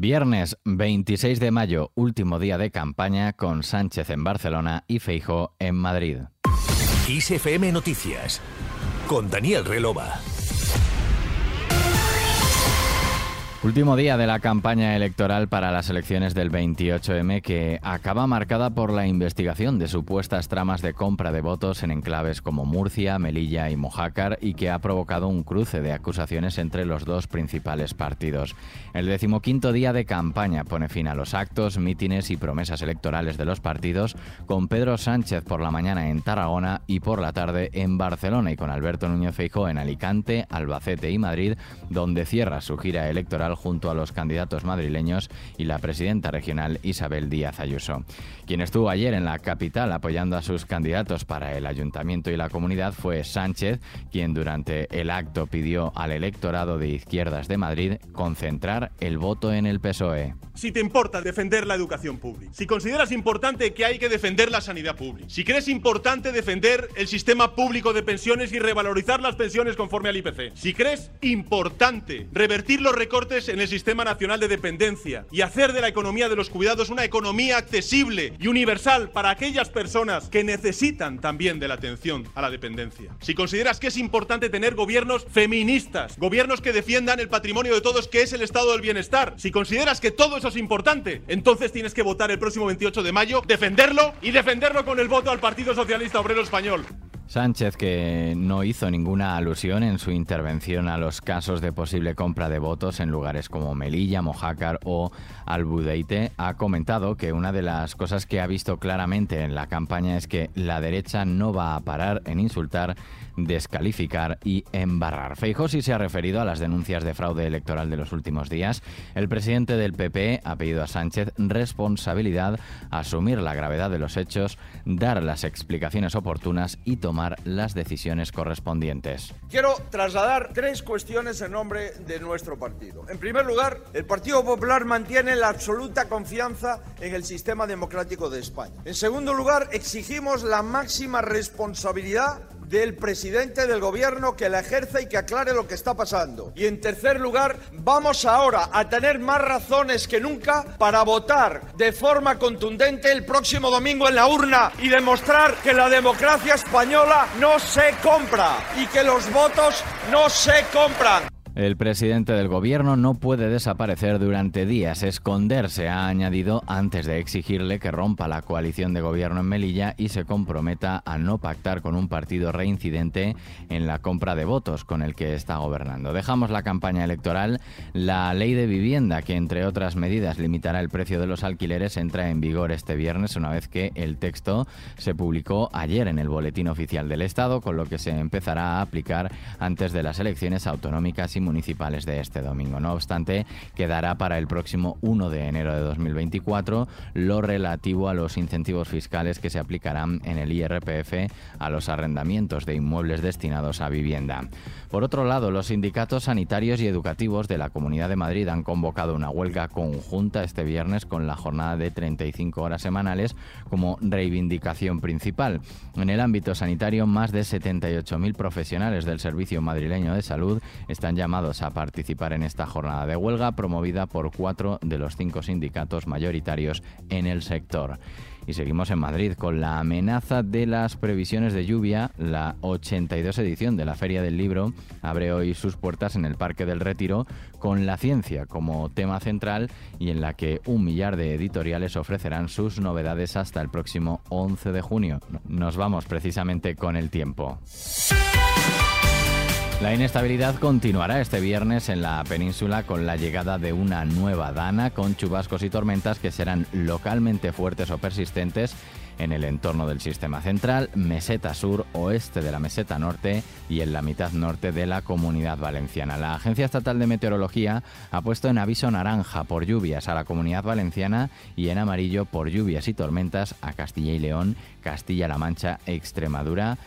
Viernes 26 de mayo, último día de campaña con Sánchez en Barcelona y Feijo en Madrid. ISFM Noticias con Daniel Relova. Último día de la campaña electoral para las elecciones del 28M que acaba marcada por la investigación de supuestas tramas de compra de votos en enclaves como Murcia, Melilla y Mojácar y que ha provocado un cruce de acusaciones entre los dos principales partidos. El decimoquinto día de campaña pone fin a los actos, mítines y promesas electorales de los partidos con Pedro Sánchez por la mañana en Tarragona y por la tarde en Barcelona y con Alberto Núñez Feijóo en Alicante, Albacete y Madrid, donde cierra su gira electoral junto a los candidatos madrileños y la presidenta regional Isabel Díaz Ayuso. Quien estuvo ayer en la capital apoyando a sus candidatos para el ayuntamiento y la comunidad fue Sánchez, quien durante el acto pidió al electorado de izquierdas de Madrid concentrar el voto en el PSOE. Si te importa defender la educación pública, si consideras importante que hay que defender la sanidad pública, si crees importante defender el sistema público de pensiones y revalorizar las pensiones conforme al IPC, si crees importante revertir los recortes en el Sistema Nacional de Dependencia y hacer de la economía de los cuidados una economía accesible y universal para aquellas personas que necesitan también de la atención a la dependencia. Si consideras que es importante tener gobiernos feministas, gobiernos que defiendan el patrimonio de todos, que es el estado del bienestar, si consideras que todo eso es importante, entonces tienes que votar el próximo 28 de mayo, defenderlo y defenderlo con el voto al Partido Socialista Obrero Español. Sánchez, que no hizo ninguna alusión en su intervención a los casos de posible compra de votos en lugares como Melilla, Mojácar o Albudeite, ha comentado que una de las cosas que ha visto claramente en la campaña es que la derecha no va a parar en insultar descalificar y embarrar. Feijóo sí se ha referido a las denuncias de fraude electoral de los últimos días. El presidente del PP ha pedido a Sánchez responsabilidad, asumir la gravedad de los hechos, dar las explicaciones oportunas y tomar las decisiones correspondientes. Quiero trasladar tres cuestiones en nombre de nuestro partido. En primer lugar, el Partido Popular mantiene la absoluta confianza en el sistema democrático de España. En segundo lugar, exigimos la máxima responsabilidad del presidente del gobierno que la ejerza y que aclare lo que está pasando. Y en tercer lugar, vamos ahora a tener más razones que nunca para votar de forma contundente el próximo domingo en la urna y demostrar que la democracia española no se compra y que los votos no se compran. El presidente del gobierno no puede desaparecer durante días, esconderse, ha añadido antes de exigirle que rompa la coalición de gobierno en Melilla y se comprometa a no pactar con un partido reincidente en la compra de votos con el que está gobernando. Dejamos la campaña electoral. La ley de vivienda, que entre otras medidas limitará el precio de los alquileres, entra en vigor este viernes una vez que el texto se publicó ayer en el Boletín Oficial del Estado, con lo que se empezará a aplicar antes de las elecciones autonómicas y municipales de este domingo. No obstante, quedará para el próximo 1 de enero de 2024 lo relativo a los incentivos fiscales que se aplicarán en el IRPF a los arrendamientos de inmuebles destinados a vivienda. Por otro lado, los sindicatos sanitarios y educativos de la Comunidad de Madrid han convocado una huelga conjunta este viernes con la jornada de 35 horas semanales como reivindicación principal. En el ámbito sanitario, más de 78.000 profesionales del Servicio Madrileño de Salud están llamados a participar en esta jornada de huelga promovida por cuatro de los cinco sindicatos mayoritarios en el sector. Y seguimos en Madrid con la amenaza de las previsiones de lluvia. La 82 edición de la Feria del Libro abre hoy sus puertas en el Parque del Retiro con la ciencia como tema central y en la que un millar de editoriales ofrecerán sus novedades hasta el próximo 11 de junio. Nos vamos precisamente con el tiempo. La inestabilidad continuará este viernes en la península con la llegada de una nueva dana con chubascos y tormentas que serán localmente fuertes o persistentes en el entorno del sistema central, meseta sur, oeste de la meseta norte y en la mitad norte de la comunidad valenciana. La Agencia Estatal de Meteorología ha puesto en aviso naranja por lluvias a la comunidad valenciana y en amarillo por lluvias y tormentas a Castilla y León, Castilla-La Mancha, Extremadura,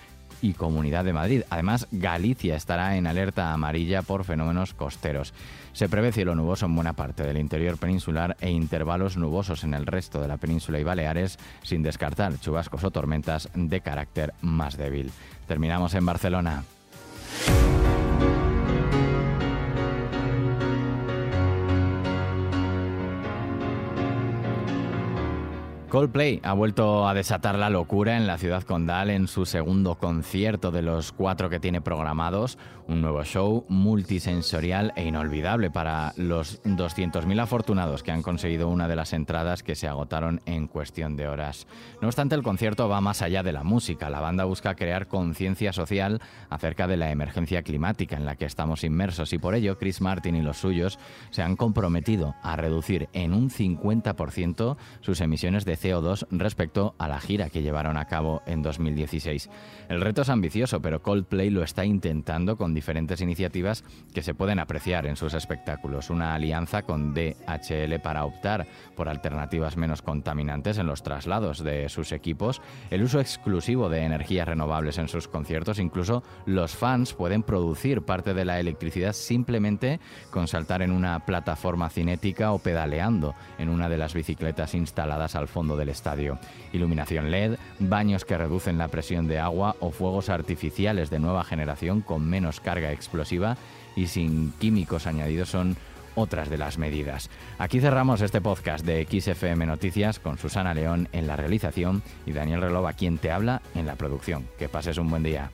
y Comunidad de Madrid. Además, Galicia estará en alerta amarilla por fenómenos costeros. Se prevé cielo nuboso en buena parte del interior peninsular e intervalos nubosos en el resto de la península y Baleares, sin descartar chubascos o tormentas de carácter más débil. Terminamos en Barcelona. Coldplay ha vuelto a desatar la locura en la ciudad condal en su segundo concierto de los cuatro que tiene programados, un nuevo show multisensorial e inolvidable para los 200.000 afortunados que han conseguido una de las entradas que se agotaron en cuestión de horas. No obstante, el concierto va más allá de la música. La banda busca crear conciencia social acerca de la emergencia climática en la que estamos inmersos y por ello Chris Martin y los suyos se han comprometido a reducir en un 50% sus emisiones de CO2 respecto a la gira que llevaron a cabo en 2016. El reto es ambicioso, pero Coldplay lo está intentando con diferentes iniciativas que se pueden apreciar en sus espectáculos. Una alianza con DHL para optar por alternativas menos contaminantes en los traslados de sus equipos, el uso exclusivo de energías renovables en sus conciertos, incluso los fans pueden producir parte de la electricidad simplemente con saltar en una plataforma cinética o pedaleando en una de las bicicletas instaladas al del estadio. Iluminación LED, baños que reducen la presión de agua o fuegos artificiales de nueva generación con menos carga explosiva y sin químicos añadidos son otras de las medidas. Aquí cerramos este podcast de XFM Noticias con Susana León en la realización y Daniel Relova quien te habla en la producción. Que pases un buen día.